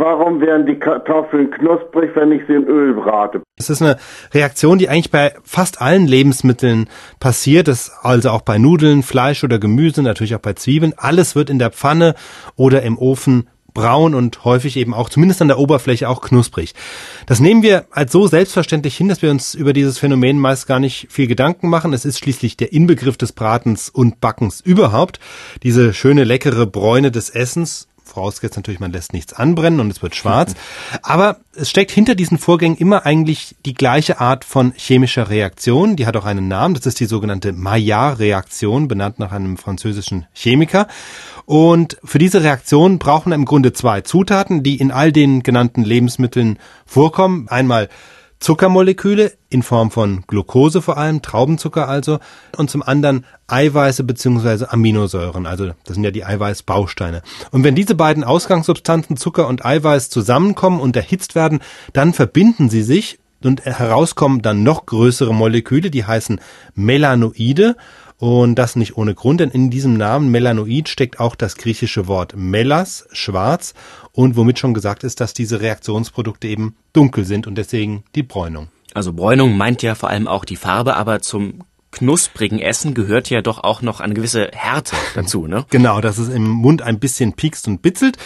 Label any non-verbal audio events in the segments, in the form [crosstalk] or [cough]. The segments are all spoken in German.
Warum werden die Kartoffeln knusprig, wenn ich sie in Öl brate? Es ist eine Reaktion, die eigentlich bei fast allen Lebensmitteln passiert. Das also auch bei Nudeln, Fleisch oder Gemüse, natürlich auch bei Zwiebeln. Alles wird in der Pfanne oder im Ofen braun und häufig eben auch zumindest an der Oberfläche auch knusprig. Das nehmen wir als so selbstverständlich hin, dass wir uns über dieses Phänomen meist gar nicht viel Gedanken machen. Es ist schließlich der Inbegriff des Bratens und Backens überhaupt. Diese schöne leckere Bräune des Essens vorausgesetzt natürlich, man lässt nichts anbrennen und es wird schwarz. [laughs] Aber es steckt hinter diesen Vorgängen immer eigentlich die gleiche Art von chemischer Reaktion. Die hat auch einen Namen. Das ist die sogenannte Maillard-Reaktion, benannt nach einem französischen Chemiker. Und für diese Reaktion brauchen wir im Grunde zwei Zutaten, die in all den genannten Lebensmitteln vorkommen. Einmal Zuckermoleküle in Form von Glucose vor allem, Traubenzucker also, und zum anderen Eiweiße beziehungsweise Aminosäuren, also das sind ja die Eiweißbausteine. Und wenn diese beiden Ausgangssubstanzen Zucker und Eiweiß zusammenkommen und erhitzt werden, dann verbinden sie sich und herauskommen dann noch größere Moleküle, die heißen Melanoide und das nicht ohne Grund, denn in diesem Namen Melanoid steckt auch das griechische Wort melas, schwarz, und womit schon gesagt ist, dass diese Reaktionsprodukte eben dunkel sind und deswegen die Bräunung. Also Bräunung meint ja vor allem auch die Farbe, aber zum knusprigen Essen gehört ja doch auch noch eine gewisse Härte dazu, ne? [laughs] Genau, dass es im Mund ein bisschen piekst und bitzelt.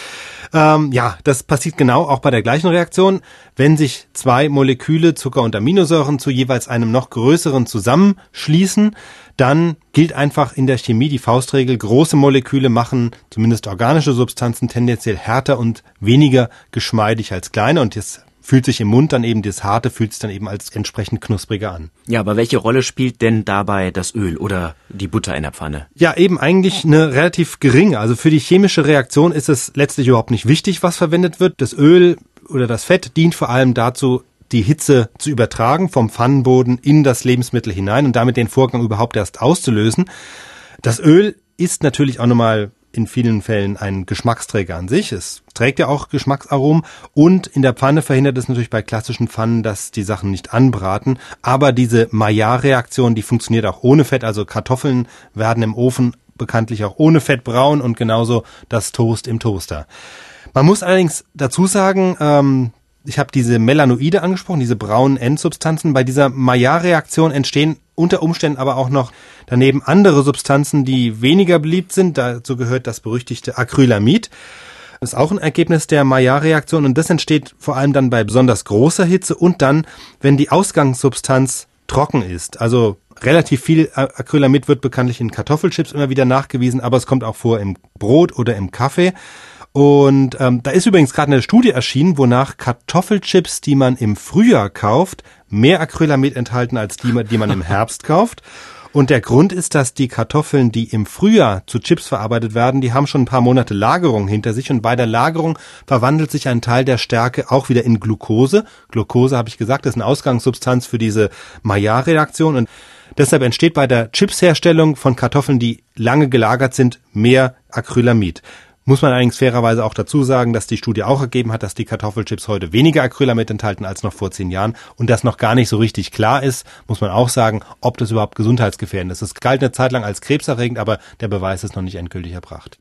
Ähm, ja, das passiert genau auch bei der gleichen Reaktion. Wenn sich zwei Moleküle Zucker und Aminosäuren zu jeweils einem noch größeren zusammenschließen, dann gilt einfach in der Chemie die Faustregel, große Moleküle machen zumindest organische Substanzen tendenziell härter und weniger geschmeidig als kleine. Und jetzt fühlt sich im Mund dann eben das Harte, fühlt sich dann eben als entsprechend knuspriger an. Ja, aber welche Rolle spielt denn dabei das Öl oder die Butter in der Pfanne? Ja, eben eigentlich eine relativ geringe. Also für die chemische Reaktion ist es letztlich überhaupt nicht wichtig, was verwendet wird. Das Öl oder das Fett dient vor allem dazu, die Hitze zu übertragen vom Pfannenboden in das Lebensmittel hinein und damit den Vorgang überhaupt erst auszulösen. Das Öl ist natürlich auch nochmal in vielen Fällen ein Geschmacksträger an sich. Es trägt ja auch Geschmacksaromen und in der Pfanne verhindert es natürlich bei klassischen Pfannen, dass die Sachen nicht anbraten. Aber diese Maillard-Reaktion, die funktioniert auch ohne Fett. Also Kartoffeln werden im Ofen bekanntlich auch ohne Fett braun und genauso das Toast im Toaster. Man muss allerdings dazu sagen, ähm, ich habe diese Melanoide angesprochen, diese braunen Endsubstanzen. Bei dieser Maillard-Reaktion entstehen unter Umständen aber auch noch daneben andere Substanzen, die weniger beliebt sind. Dazu gehört das berüchtigte Acrylamid. Ist auch ein Ergebnis der Maillard-Reaktion und das entsteht vor allem dann bei besonders großer Hitze und dann, wenn die Ausgangssubstanz trocken ist. Also relativ viel Acrylamid wird bekanntlich in Kartoffelchips immer wieder nachgewiesen, aber es kommt auch vor im Brot oder im Kaffee. Und ähm, da ist übrigens gerade eine Studie erschienen, wonach Kartoffelchips, die man im Frühjahr kauft, mehr Acrylamid enthalten als die, die man im Herbst kauft. Und der Grund ist, dass die Kartoffeln, die im Frühjahr zu Chips verarbeitet werden, die haben schon ein paar Monate Lagerung hinter sich und bei der Lagerung verwandelt sich ein Teil der Stärke auch wieder in Glucose. Glucose, habe ich gesagt, ist eine Ausgangssubstanz für diese Maillard-Reaktion und deshalb entsteht bei der Chipsherstellung von Kartoffeln, die lange gelagert sind, mehr Acrylamid. Muss man allerdings fairerweise auch dazu sagen, dass die Studie auch ergeben hat, dass die Kartoffelchips heute weniger Acrylamid enthalten als noch vor zehn Jahren und das noch gar nicht so richtig klar ist, muss man auch sagen, ob das überhaupt gesundheitsgefährdend ist. Es galt eine Zeit lang als krebserregend, aber der Beweis ist noch nicht endgültig erbracht.